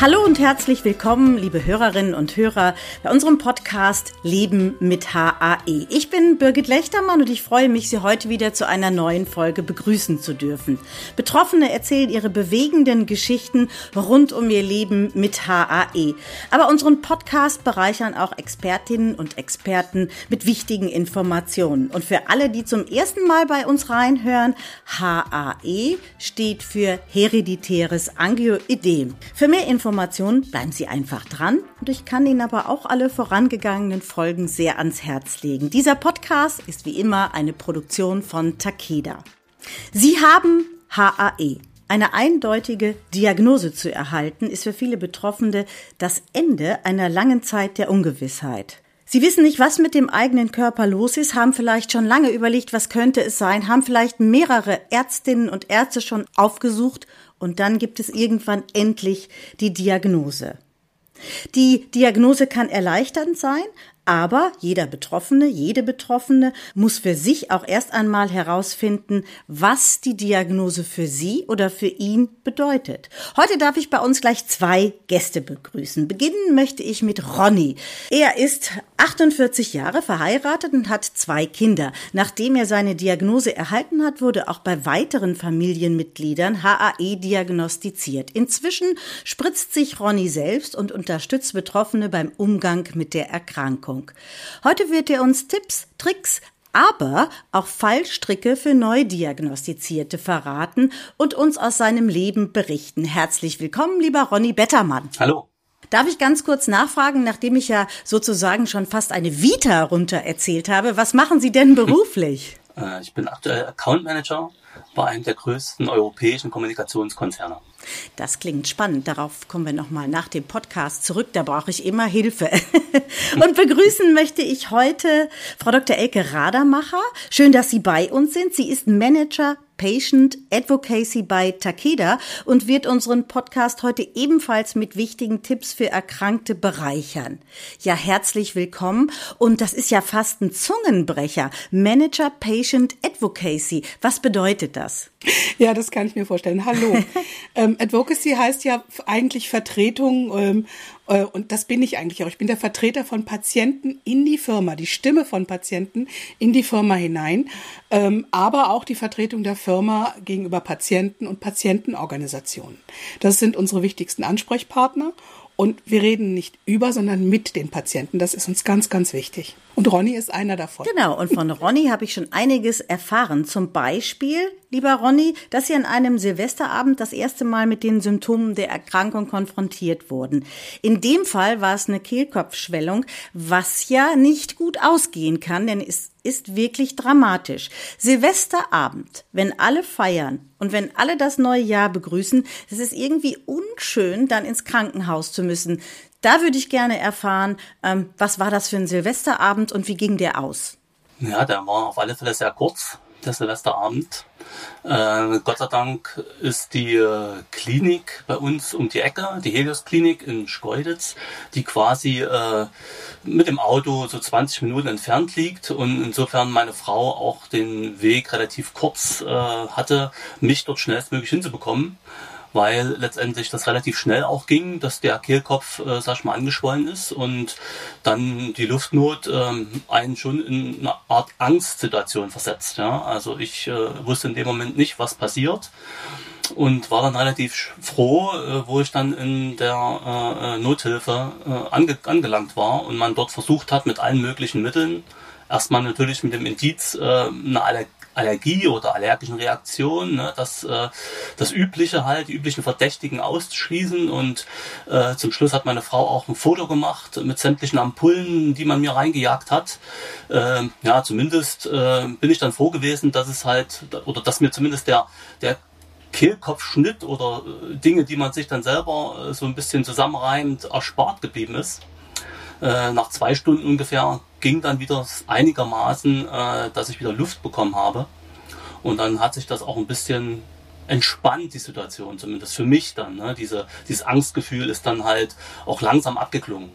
Hallo und herzlich willkommen, liebe Hörerinnen und Hörer, bei unserem Podcast Leben mit HAE. Ich bin Birgit Lechtermann und ich freue mich, Sie heute wieder zu einer neuen Folge begrüßen zu dürfen. Betroffene erzählen ihre bewegenden Geschichten rund um ihr Leben mit HAE. Aber unseren Podcast bereichern auch Expertinnen und Experten mit wichtigen Informationen. Und für alle, die zum ersten Mal bei uns reinhören, HAE steht für hereditäres Angioidem. Für mehr Informationen Informationen bleiben Sie einfach dran und ich kann Ihnen aber auch alle vorangegangenen Folgen sehr ans Herz legen. Dieser Podcast ist wie immer eine Produktion von Takeda. Sie haben HAE. Eine eindeutige Diagnose zu erhalten, ist für viele Betroffene das Ende einer langen Zeit der Ungewissheit. Sie wissen nicht, was mit dem eigenen Körper los ist, haben vielleicht schon lange überlegt, was könnte es sein, haben vielleicht mehrere Ärztinnen und Ärzte schon aufgesucht und dann gibt es irgendwann endlich die Diagnose. Die Diagnose kann erleichternd sein, aber jeder Betroffene, jede Betroffene muss für sich auch erst einmal herausfinden, was die Diagnose für sie oder für ihn bedeutet. Heute darf ich bei uns gleich zwei Gäste begrüßen. Beginnen möchte ich mit Ronny. Er ist 48 Jahre verheiratet und hat zwei Kinder. Nachdem er seine Diagnose erhalten hat, wurde auch bei weiteren Familienmitgliedern HAE diagnostiziert. Inzwischen spritzt sich Ronny selbst und unterstützt Betroffene beim Umgang mit der Erkrankung. Ernährung. Heute wird er uns Tipps, Tricks, aber auch Fallstricke für Neudiagnostizierte verraten und uns aus seinem Leben berichten. Herzlich willkommen, lieber Ronny Bettermann. Hallo. Darf ich ganz kurz nachfragen, nachdem ich ja sozusagen schon fast eine Vita runter erzählt habe, was machen Sie denn beruflich? Äh, ich bin aktuell Account Manager bei einem der größten europäischen Kommunikationskonzerne. Das klingt spannend. Darauf kommen wir nochmal nach dem Podcast zurück. Da brauche ich immer Hilfe. Und begrüßen möchte ich heute Frau Dr. Elke Radermacher. Schön, dass Sie bei uns sind. Sie ist Manager Patient Advocacy bei Takeda und wird unseren Podcast heute ebenfalls mit wichtigen Tipps für Erkrankte bereichern. Ja, herzlich willkommen. Und das ist ja fast ein Zungenbrecher. Manager Patient Advocacy. Was bedeutet das? Ja, das kann ich mir vorstellen. Hallo. ähm, Advocacy heißt ja eigentlich Vertretung ähm, äh, und das bin ich eigentlich auch. Ich bin der Vertreter von Patienten in die Firma, die Stimme von Patienten in die Firma hinein, ähm, aber auch die Vertretung der Firma gegenüber Patienten und Patientenorganisationen. Das sind unsere wichtigsten Ansprechpartner und wir reden nicht über, sondern mit den Patienten. Das ist uns ganz, ganz wichtig. Und Ronny ist einer davon. Genau, und von Ronny habe ich schon einiges erfahren. Zum Beispiel, lieber Ronny, dass Sie an einem Silvesterabend das erste Mal mit den Symptomen der Erkrankung konfrontiert wurden. In dem Fall war es eine Kehlkopfschwellung, was ja nicht gut ausgehen kann, denn es ist wirklich dramatisch. Silvesterabend, wenn alle feiern und wenn alle das neue Jahr begrüßen, es ist irgendwie unschön, dann ins Krankenhaus zu müssen. Da würde ich gerne erfahren, ähm, was war das für ein Silvesterabend und wie ging der aus? Ja, der war auf alle Fälle sehr kurz, der Silvesterabend. Äh, Gott sei Dank ist die äh, Klinik bei uns um die Ecke, die Helios Klinik in Schkeuditz, die quasi äh, mit dem Auto so 20 Minuten entfernt liegt und insofern meine Frau auch den Weg relativ kurz äh, hatte, mich dort schnellstmöglich hinzubekommen weil letztendlich das relativ schnell auch ging, dass der Kehlkopf, äh, sag ich mal, angeschwollen ist und dann die Luftnot ähm, einen schon in eine Art Angstsituation versetzt. Ja? Also ich äh, wusste in dem Moment nicht, was passiert und war dann relativ froh, äh, wo ich dann in der äh, äh Nothilfe äh, ange angelangt war und man dort versucht hat, mit allen möglichen Mitteln, erstmal natürlich mit dem Indiz, äh, eine Allergie Allergie oder allergischen Reaktionen, ne, das, äh, das Übliche halt, die üblichen Verdächtigen auszuschließen und äh, zum Schluss hat meine Frau auch ein Foto gemacht mit sämtlichen Ampullen, die man mir reingejagt hat. Äh, ja, zumindest äh, bin ich dann froh gewesen, dass es halt, oder dass mir zumindest der, der Kehlkopfschnitt oder äh, Dinge, die man sich dann selber äh, so ein bisschen zusammenreimt, erspart geblieben ist. Äh, nach zwei Stunden ungefähr ging dann wieder einigermaßen, äh, dass ich wieder Luft bekommen habe. Und dann hat sich das auch ein bisschen entspannt, die Situation, zumindest für mich dann. Ne? Diese, dieses Angstgefühl ist dann halt auch langsam abgeklungen.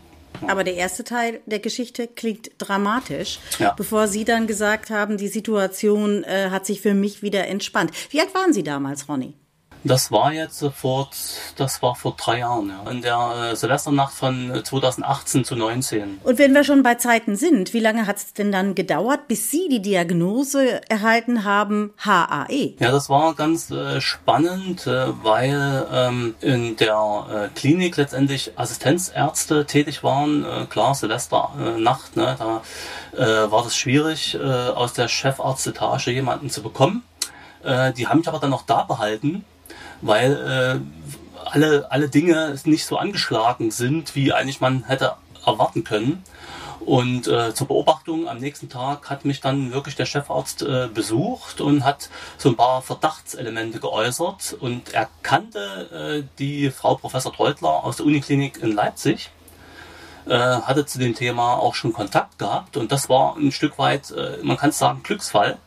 Aber der erste Teil der Geschichte klingt dramatisch, Ja. bevor Sie dann gesagt haben, die Situation äh, hat sich für mich wieder entspannt. Wie alt waren Sie damals, Ronny? Das war jetzt äh, vor, das war vor drei Jahren, ja. In der äh, Silvesternacht von äh, 2018 zu 19. Und wenn wir schon bei Zeiten sind, wie lange hat es denn dann gedauert, bis Sie die Diagnose erhalten haben, HAE? Ja, das war ganz äh, spannend, äh, weil ähm, in der äh, Klinik letztendlich Assistenzärzte tätig waren. Äh, klar, Silvesternacht, äh, Nacht, ne, da äh, war das schwierig, äh, aus der Chefarztetage jemanden zu bekommen. Äh, die haben mich aber dann noch da behalten, weil äh, alle, alle Dinge nicht so angeschlagen sind, wie eigentlich man hätte erwarten können. Und äh, zur Beobachtung am nächsten Tag hat mich dann wirklich der Chefarzt äh, besucht und hat so ein paar Verdachtselemente geäußert und er kannte äh, die Frau Professor Treutler aus der Uniklinik in Leipzig, äh, hatte zu dem Thema auch schon Kontakt gehabt und das war ein Stück weit, äh, man kann es sagen, Glücksfall,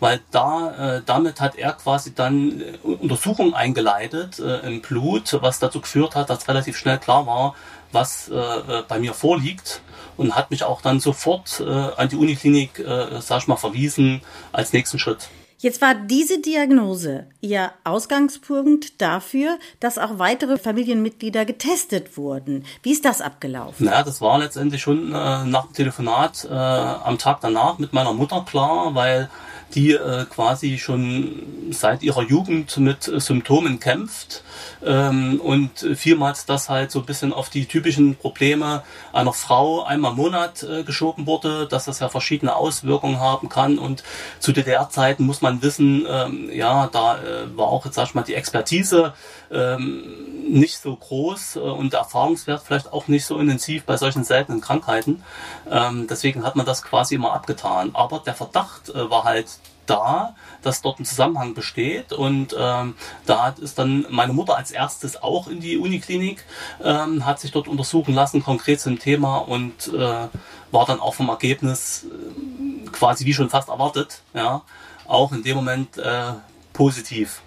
weil da äh, damit hat er quasi dann äh, Untersuchungen eingeleitet äh, im Blut, was dazu geführt hat, dass relativ schnell klar war, was äh, äh, bei mir vorliegt und hat mich auch dann sofort äh, an die Uniklinik, äh, sag ich mal, verwiesen als nächsten Schritt. Jetzt war diese Diagnose Ihr Ausgangspunkt dafür, dass auch weitere Familienmitglieder getestet wurden. Wie ist das abgelaufen? Naja, das war letztendlich schon äh, nach dem Telefonat äh, am Tag danach mit meiner Mutter klar, weil die äh, quasi schon seit ihrer Jugend mit Symptomen kämpft ähm, und vielmals das halt so ein bisschen auf die typischen Probleme einer Frau einmal im Monat äh, geschoben wurde, dass das ja verschiedene Auswirkungen haben kann und zu DDR-Zeiten muss man wissen, ähm, ja, da äh, war auch jetzt sag ich mal die Expertise ähm, nicht so groß äh, und der Erfahrungswert vielleicht auch nicht so intensiv bei solchen seltenen Krankheiten. Ähm, deswegen hat man das quasi immer abgetan. Aber der Verdacht äh, war halt da, dass dort ein Zusammenhang besteht. Und ähm, da ist dann meine Mutter als erstes auch in die Uniklinik, ähm, hat sich dort untersuchen lassen, konkret zum Thema und äh, war dann auch vom Ergebnis äh, quasi wie schon fast erwartet, ja, auch in dem Moment äh, positiv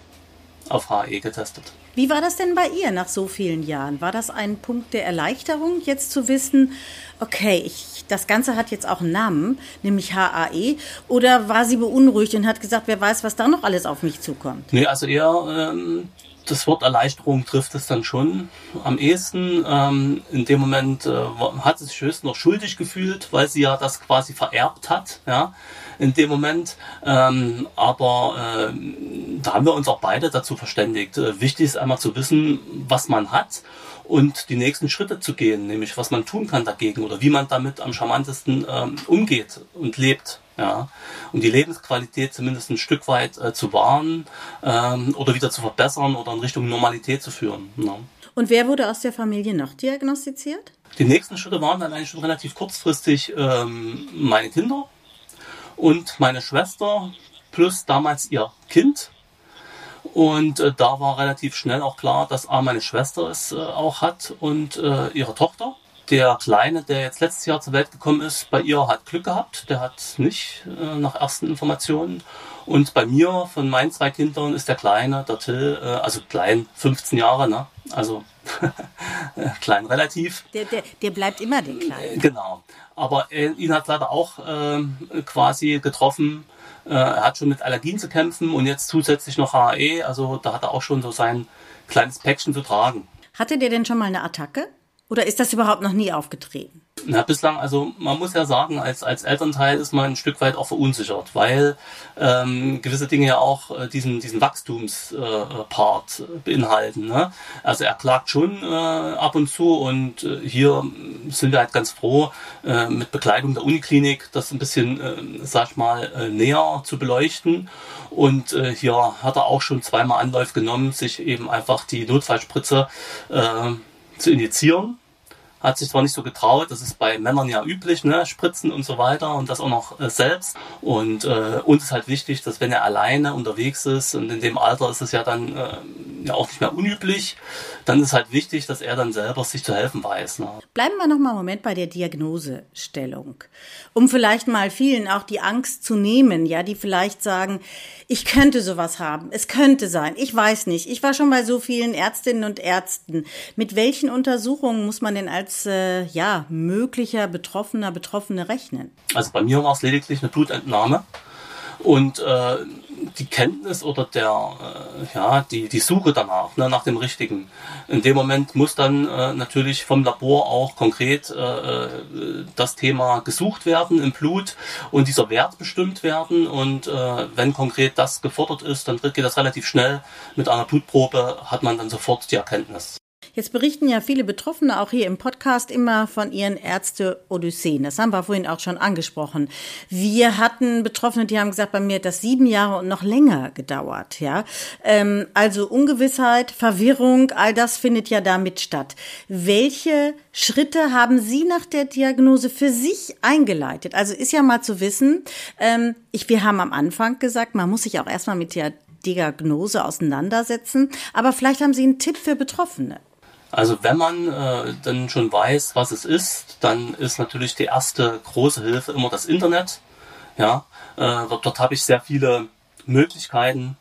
auf HE getestet. Wie war das denn bei ihr nach so vielen Jahren? War das ein Punkt der Erleichterung, jetzt zu wissen, okay, ich, das Ganze hat jetzt auch einen Namen, nämlich HAE? Oder war sie beunruhigt und hat gesagt, wer weiß, was da noch alles auf mich zukommt? Nee, also eher ähm, das Wort Erleichterung trifft es dann schon am ehesten. Ähm, in dem Moment äh, hat sie sich höchstens noch schuldig gefühlt, weil sie ja das quasi vererbt hat, ja, in dem Moment. Ähm, aber ähm, da haben wir uns auch beide dazu verständigt. Äh, wichtig ist einmal zu wissen, was man hat und die nächsten Schritte zu gehen, nämlich was man tun kann dagegen oder wie man damit am charmantesten ähm, umgeht und lebt. Ja, um die Lebensqualität zumindest ein Stück weit äh, zu wahren ähm, oder wieder zu verbessern oder in Richtung Normalität zu führen. Ja. Und wer wurde aus der Familie noch diagnostiziert? Die nächsten Schritte waren dann eigentlich schon relativ kurzfristig ähm, meine Kinder und meine Schwester plus damals ihr Kind. Und äh, da war relativ schnell auch klar, dass A, meine Schwester es äh, auch hat und äh, ihre Tochter. Der Kleine, der jetzt letztes Jahr zur Welt gekommen ist, bei ihr hat Glück gehabt. Der hat nicht äh, nach ersten Informationen. Und bei mir, von meinen zwei Kindern, ist der Kleine, der Till, äh, also klein, 15 Jahre, ne? Also klein relativ. Der, der, der bleibt immer der Kleine. Genau. Aber äh, ihn hat leider auch ähm, quasi getroffen. Äh, er hat schon mit Allergien zu kämpfen und jetzt zusätzlich noch HAE. Also da hat er auch schon so sein kleines Päckchen zu tragen. Hatte der denn schon mal eine Attacke? Oder ist das überhaupt noch nie aufgetreten? Na, bislang, also man muss ja sagen, als, als Elternteil ist man ein Stück weit auch verunsichert, weil ähm, gewisse Dinge ja auch äh, diesen, diesen Wachstumspart äh, beinhalten. Ne? Also er klagt schon äh, ab und zu und äh, hier sind wir halt ganz froh, äh, mit Bekleidung der Uniklinik das ein bisschen, äh, sag ich mal, äh, näher zu beleuchten. Und äh, hier hat er auch schon zweimal Anlauf genommen, sich eben einfach die Notfallspritze äh, zu injizieren hat sich zwar nicht so getraut, das ist bei Männern ja üblich, ne, Spritzen und so weiter und das auch noch äh, selbst. Und äh, uns ist halt wichtig, dass wenn er alleine unterwegs ist und in dem Alter ist es ja dann äh, ja auch nicht mehr unüblich, dann ist halt wichtig, dass er dann selber sich zu helfen weiß. Ne. Bleiben wir noch mal einen Moment bei der Diagnosestellung, um vielleicht mal vielen auch die Angst zu nehmen, ja, die vielleicht sagen, ich könnte sowas haben, es könnte sein, ich weiß nicht, ich war schon bei so vielen Ärztinnen und Ärzten. Mit welchen Untersuchungen muss man denn als äh, ja möglicher Betroffener Betroffene rechnen? Also bei mir war es lediglich eine Blutentnahme und äh, die Kenntnis oder der, äh, ja, die, die Suche danach, ne, nach dem Richtigen. In dem Moment muss dann äh, natürlich vom Labor auch konkret äh, äh, das Thema gesucht werden im Blut und dieser Wert bestimmt werden. Und äh, wenn konkret das gefordert ist, dann geht das relativ schnell. Mit einer Blutprobe hat man dann sofort die Erkenntnis. Jetzt berichten ja viele Betroffene auch hier im Podcast immer von ihren Ärzte-Odysseen. Das haben wir vorhin auch schon angesprochen. Wir hatten Betroffene, die haben gesagt, bei mir hat das sieben Jahre und noch länger gedauert. Ja, ähm, also Ungewissheit, Verwirrung, all das findet ja damit statt. Welche Schritte haben Sie nach der Diagnose für sich eingeleitet? Also ist ja mal zu wissen. Ähm, ich, wir haben am Anfang gesagt, man muss sich auch erstmal mit der Diagnose auseinandersetzen. Aber vielleicht haben Sie einen Tipp für Betroffene. Also wenn man äh, dann schon weiß, was es ist, dann ist natürlich die erste große Hilfe immer das Internet. Ja, äh, dort, dort habe ich sehr viele Möglichkeiten.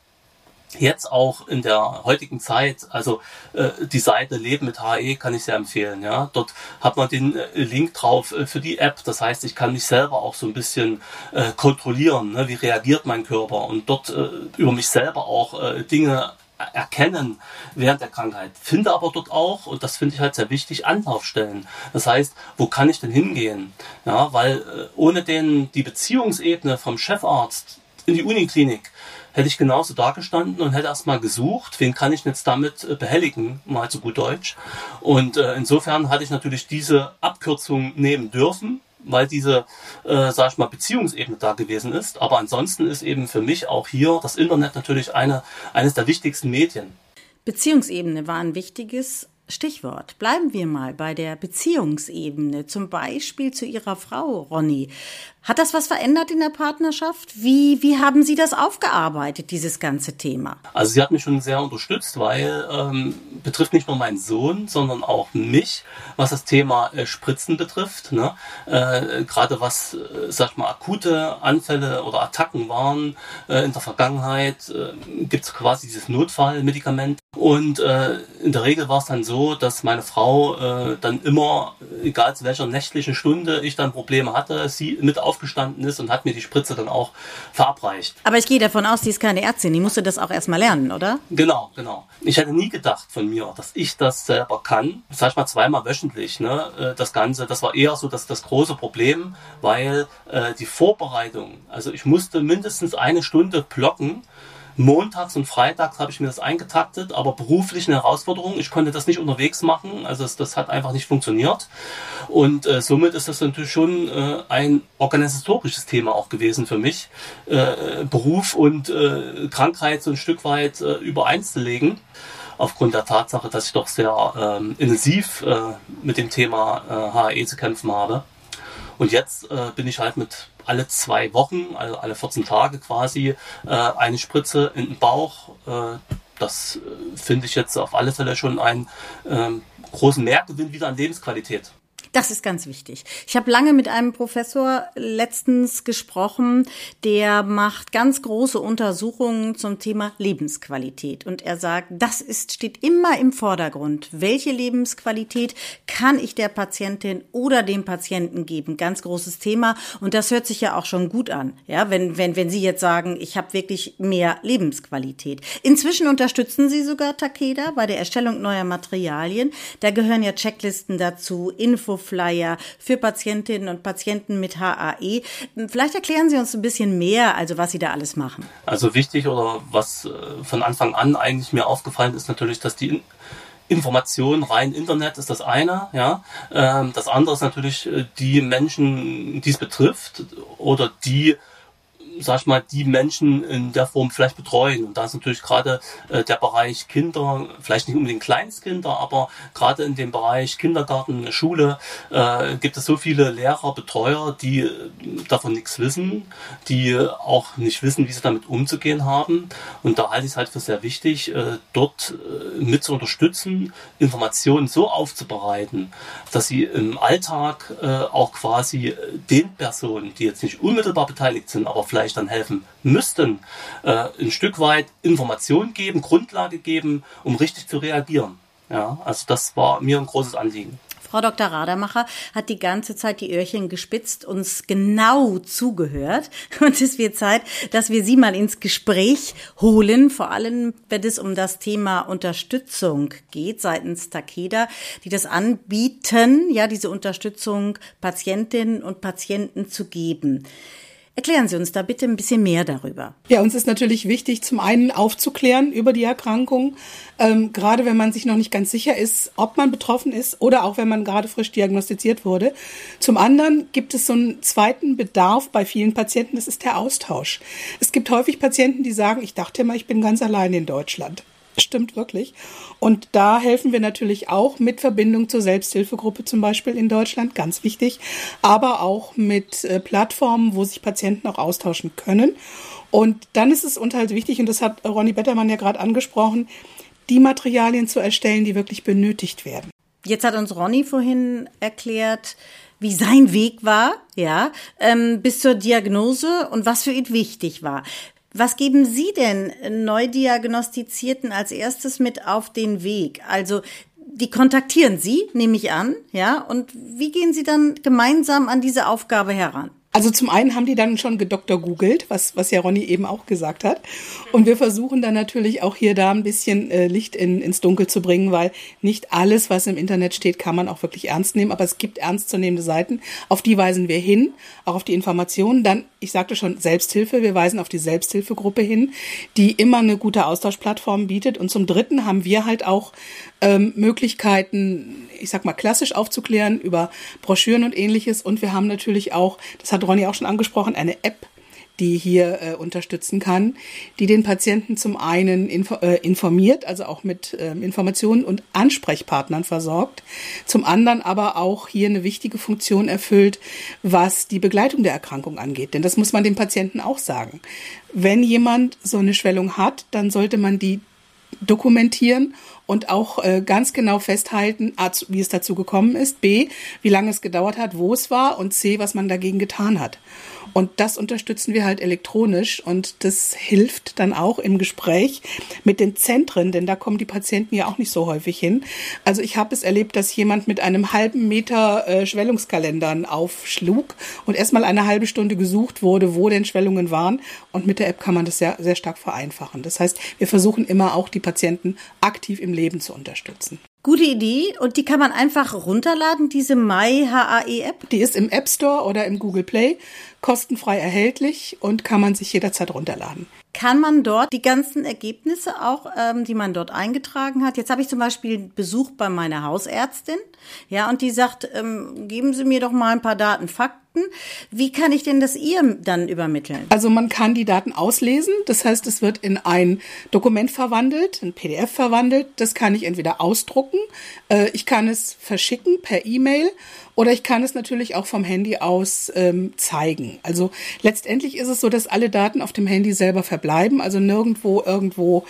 Jetzt auch in der heutigen Zeit, also äh, die Seite Leben mit HE kann ich sehr empfehlen. Ja, dort hat man den äh, Link drauf äh, für die App. Das heißt, ich kann mich selber auch so ein bisschen äh, kontrollieren. Ne? Wie reagiert mein Körper und dort äh, über mich selber auch äh, Dinge erkennen während der Krankheit. Finde aber dort auch, und das finde ich halt sehr wichtig, Anlaufstellen. Das heißt, wo kann ich denn hingehen? Ja, weil äh, ohne den, die Beziehungsebene vom Chefarzt in die Uniklinik hätte ich genauso dagestanden und hätte erstmal gesucht, wen kann ich jetzt damit äh, behelligen, mal zu gut Deutsch. Und äh, insofern hatte ich natürlich diese Abkürzung nehmen dürfen, weil diese, äh, sag ich mal, Beziehungsebene da gewesen ist. Aber ansonsten ist eben für mich auch hier das Internet natürlich eine, eines der wichtigsten Medien. Beziehungsebene war ein wichtiges Stichwort. Bleiben wir mal bei der Beziehungsebene, zum Beispiel zu Ihrer Frau, Ronny. Hat das was verändert in der Partnerschaft? Wie, wie haben Sie das aufgearbeitet, dieses ganze Thema? Also sie hat mich schon sehr unterstützt, weil ähm, betrifft nicht nur meinen Sohn, sondern auch mich, was das Thema äh, Spritzen betrifft. Ne? Äh, Gerade was, äh, sag mal, akute Anfälle oder Attacken waren äh, in der Vergangenheit, äh, gibt es quasi dieses Notfallmedikament. Und äh, in der Regel war es dann so, dass meine Frau äh, dann immer, egal zu welcher nächtlichen Stunde ich dann Probleme hatte, sie mit aufgestanden ist und hat mir die Spritze dann auch verabreicht. Aber ich gehe davon aus, sie ist keine Ärztin, die musste das auch erstmal lernen, oder? Genau, genau. Ich hätte nie gedacht von mir, dass ich das selber kann. Sag ich mal zweimal wöchentlich, ne? Äh, das Ganze, das war eher so das, das große Problem, weil äh, die Vorbereitung, also ich musste mindestens eine Stunde blocken, Montags und Freitags habe ich mir das eingetaktet, aber beruflich eine Herausforderung. Ich konnte das nicht unterwegs machen, also das, das hat einfach nicht funktioniert. Und äh, somit ist das natürlich schon äh, ein organisatorisches Thema auch gewesen für mich, äh, Beruf und äh, Krankheit so ein Stück weit äh, übereinzulegen aufgrund der Tatsache, dass ich doch sehr ähm, intensiv äh, mit dem Thema HAE zu kämpfen habe. Und jetzt äh, bin ich halt mit alle zwei Wochen, also alle 14 Tage quasi, äh, eine Spritze in den Bauch. Äh, das äh, finde ich jetzt auf alle Fälle schon einen ähm, großen Mehrgewinn wieder an Lebensqualität. Das ist ganz wichtig. Ich habe lange mit einem Professor letztens gesprochen, der macht ganz große Untersuchungen zum Thema Lebensqualität. Und er sagt, das ist, steht immer im Vordergrund. Welche Lebensqualität kann ich der Patientin oder dem Patienten geben? Ganz großes Thema. Und das hört sich ja auch schon gut an. Ja, wenn, wenn, wenn Sie jetzt sagen, ich habe wirklich mehr Lebensqualität. Inzwischen unterstützen Sie sogar Takeda bei der Erstellung neuer Materialien. Da gehören ja Checklisten dazu, Info Infoflyer für Patientinnen und Patienten mit HAE. Vielleicht erklären Sie uns ein bisschen mehr, also was Sie da alles machen. Also wichtig oder was äh, von Anfang an eigentlich mir aufgefallen ist natürlich, dass die Information rein Internet ist das eine, ja. Ähm, das andere ist natürlich äh, die Menschen, die es betrifft oder die sag ich mal, die Menschen in der Form vielleicht betreuen. Und da ist natürlich gerade äh, der Bereich Kinder, vielleicht nicht unbedingt Kleinstkinder, aber gerade in dem Bereich Kindergarten, Schule äh, gibt es so viele Lehrer, Betreuer, die äh, davon nichts wissen, die auch nicht wissen, wie sie damit umzugehen haben. Und da halte ich es halt für sehr wichtig, äh, dort äh, mit zu unterstützen, Informationen so aufzubereiten, dass sie im Alltag äh, auch quasi den Personen, die jetzt nicht unmittelbar beteiligt sind, aber vielleicht dann helfen müssten, äh, ein Stück weit Informationen geben, Grundlage geben, um richtig zu reagieren. Ja, also das war mir ein großes Anliegen. Frau Dr. Radermacher hat die ganze Zeit die Öhrchen gespitzt, uns genau zugehört. Und es wird Zeit, dass wir Sie mal ins Gespräch holen, vor allem wenn es um das Thema Unterstützung geht seitens Takeda, die das anbieten, ja, diese Unterstützung Patientinnen und Patienten zu geben. Erklären Sie uns da bitte ein bisschen mehr darüber. Ja, uns ist natürlich wichtig, zum einen aufzuklären über die Erkrankung, ähm, gerade wenn man sich noch nicht ganz sicher ist, ob man betroffen ist oder auch wenn man gerade frisch diagnostiziert wurde. Zum anderen gibt es so einen zweiten Bedarf bei vielen Patienten, das ist der Austausch. Es gibt häufig Patienten, die sagen, ich dachte immer, ich bin ganz allein in Deutschland stimmt wirklich. Und da helfen wir natürlich auch mit Verbindung zur Selbsthilfegruppe zum Beispiel in Deutschland, ganz wichtig, aber auch mit äh, Plattformen, wo sich Patienten auch austauschen können. Und dann ist es uns halt wichtig, und das hat Ronny Bettermann ja gerade angesprochen, die Materialien zu erstellen, die wirklich benötigt werden. Jetzt hat uns Ronny vorhin erklärt, wie sein Weg war, ja, ähm, bis zur Diagnose und was für ihn wichtig war. Was geben Sie denn Neudiagnostizierten als erstes mit auf den Weg? Also die kontaktieren Sie, nehme ich an, ja, und wie gehen Sie dann gemeinsam an diese Aufgabe heran? Also zum einen haben die dann schon gedoktor googelt, was, was ja Ronny eben auch gesagt hat. Und wir versuchen dann natürlich auch hier da ein bisschen äh, Licht in, ins Dunkel zu bringen, weil nicht alles, was im Internet steht, kann man auch wirklich ernst nehmen. Aber es gibt ernstzunehmende Seiten, auf die weisen wir hin, auch auf die Informationen. Dann, ich sagte schon, Selbsthilfe. Wir weisen auf die Selbsthilfegruppe hin, die immer eine gute Austauschplattform bietet. Und zum Dritten haben wir halt auch ähm, Möglichkeiten, ich sag mal, klassisch aufzuklären über Broschüren und ähnliches. Und wir haben natürlich auch, das hat Ronny auch schon angesprochen, eine App, die hier äh, unterstützen kann, die den Patienten zum einen info äh, informiert, also auch mit äh, Informationen und Ansprechpartnern versorgt, zum anderen aber auch hier eine wichtige Funktion erfüllt, was die Begleitung der Erkrankung angeht. Denn das muss man dem Patienten auch sagen. Wenn jemand so eine Schwellung hat, dann sollte man die dokumentieren und auch äh, ganz genau festhalten, A, wie es dazu gekommen ist, B, wie lange es gedauert hat, wo es war und C, was man dagegen getan hat. Und das unterstützen wir halt elektronisch und das hilft dann auch im Gespräch mit den Zentren, denn da kommen die Patienten ja auch nicht so häufig hin. Also ich habe es erlebt, dass jemand mit einem halben Meter äh, Schwellungskalendern aufschlug und erstmal eine halbe Stunde gesucht wurde, wo denn Schwellungen waren. Und mit der App kann man das sehr, sehr stark vereinfachen. Das heißt, wir versuchen immer auch die Patienten aktiv im Leben zu unterstützen. Gute Idee und die kann man einfach runterladen, diese MyHAE-App? Die ist im App Store oder im Google Play kostenfrei erhältlich und kann man sich jederzeit runterladen. Kann man dort die ganzen Ergebnisse auch, ähm, die man dort eingetragen hat? Jetzt habe ich zum Beispiel Besuch bei meiner Hausärztin, ja, und die sagt, ähm, geben Sie mir doch mal ein paar Daten, Fakten. Wie kann ich denn das ihr dann übermitteln? Also man kann die Daten auslesen, das heißt, es wird in ein Dokument verwandelt, ein PDF verwandelt. Das kann ich entweder ausdrucken, äh, ich kann es verschicken per E-Mail oder ich kann es natürlich auch vom Handy aus ähm, zeigen. Also letztendlich ist es so, dass alle Daten auf dem Handy selber verbleiben, also nirgendwo irgendwo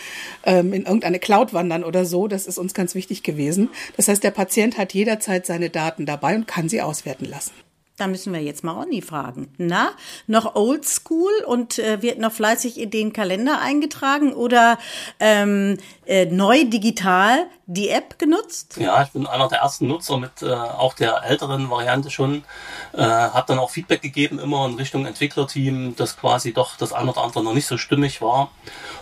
ähm, in irgendeine Cloud wandern oder so. Das ist uns ganz wichtig gewesen. Das heißt, der Patient hat jederzeit seine Daten dabei und kann sie auswerten lassen. Da müssen wir jetzt mal Ronny fragen. Na, noch old school und äh, wird noch fleißig in den Kalender eingetragen oder ähm, äh, neu digital die App genutzt? Ja, ich bin einer der ersten Nutzer mit äh, auch der älteren Variante schon. Äh, habe dann auch Feedback gegeben, immer in Richtung Entwicklerteam, dass quasi doch das eine oder andere noch nicht so stimmig war.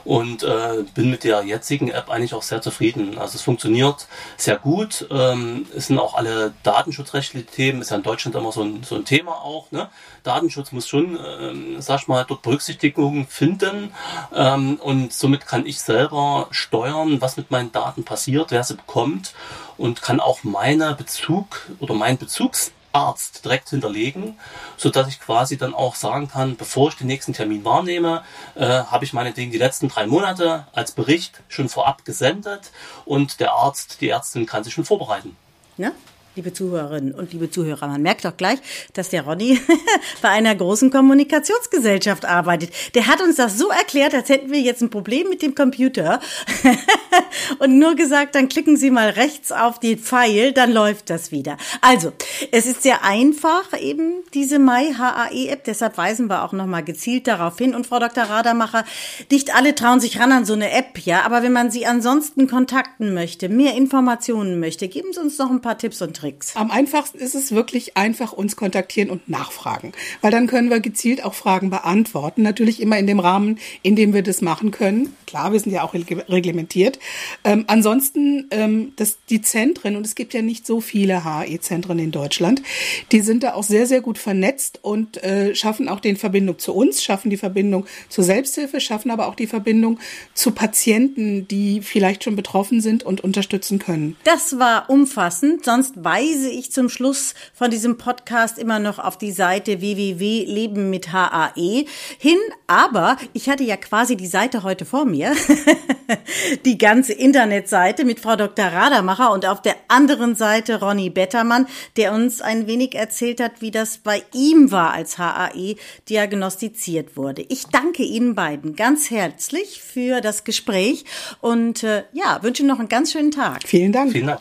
Und äh, bin mit der jetzigen App eigentlich auch sehr zufrieden. Also es funktioniert sehr gut. Ähm, es sind auch alle datenschutzrechtliche Themen, ist ja in Deutschland immer so ein so ein Thema auch. Ne? Datenschutz muss schon, ähm, sag ich mal, dort Berücksichtigung finden. Ähm, und somit kann ich selber steuern, was mit meinen Daten passiert, wer sie bekommt und kann auch meine Bezug oder mein Bezugs Arzt direkt hinterlegen, so dass ich quasi dann auch sagen kann, bevor ich den nächsten Termin wahrnehme, äh, habe ich meinetwegen die letzten drei Monate als Bericht schon vorab gesendet und der Arzt, die Ärztin kann sich schon vorbereiten. Ne? Liebe Zuhörerinnen und liebe Zuhörer, man merkt doch gleich, dass der Ronny bei einer großen Kommunikationsgesellschaft arbeitet. Der hat uns das so erklärt, als hätten wir jetzt ein Problem mit dem Computer und nur gesagt, dann klicken Sie mal rechts auf den Pfeil, dann läuft das wieder. Also, es ist sehr einfach, eben diese Mai HAE App, deshalb weisen wir auch nochmal gezielt darauf hin. Und Frau Dr. Radermacher, nicht alle trauen sich ran an so eine App, ja, aber wenn man sie ansonsten kontakten möchte, mehr Informationen möchte, geben Sie uns noch ein paar Tipps und Tricks. Tricks? Am einfachsten ist es wirklich einfach uns kontaktieren und nachfragen, weil dann können wir gezielt auch Fragen beantworten. Natürlich immer in dem Rahmen, in dem wir das machen können. Klar, wir sind ja auch reglementiert. Ähm, ansonsten, ähm, das, die Zentren, und es gibt ja nicht so viele HE-Zentren in Deutschland, die sind da auch sehr, sehr gut vernetzt und äh, schaffen auch den Verbindung zu uns, schaffen die Verbindung zur Selbsthilfe, schaffen aber auch die Verbindung zu Patienten, die vielleicht schon betroffen sind und unterstützen können. Das war umfassend. Sonst weise ich zum Schluss von diesem Podcast immer noch auf die Seite www.leben mit HAE hin. Aber ich hatte ja quasi die Seite heute vor mir. die ganze Internetseite mit Frau Dr. Radermacher und auf der anderen Seite Ronny Bettermann, der uns ein wenig erzählt hat, wie das bei ihm war, als HAE diagnostiziert wurde. Ich danke Ihnen beiden ganz herzlich für das Gespräch und äh, ja, wünsche noch einen ganz schönen Tag. Vielen Dank. Vielen Dank.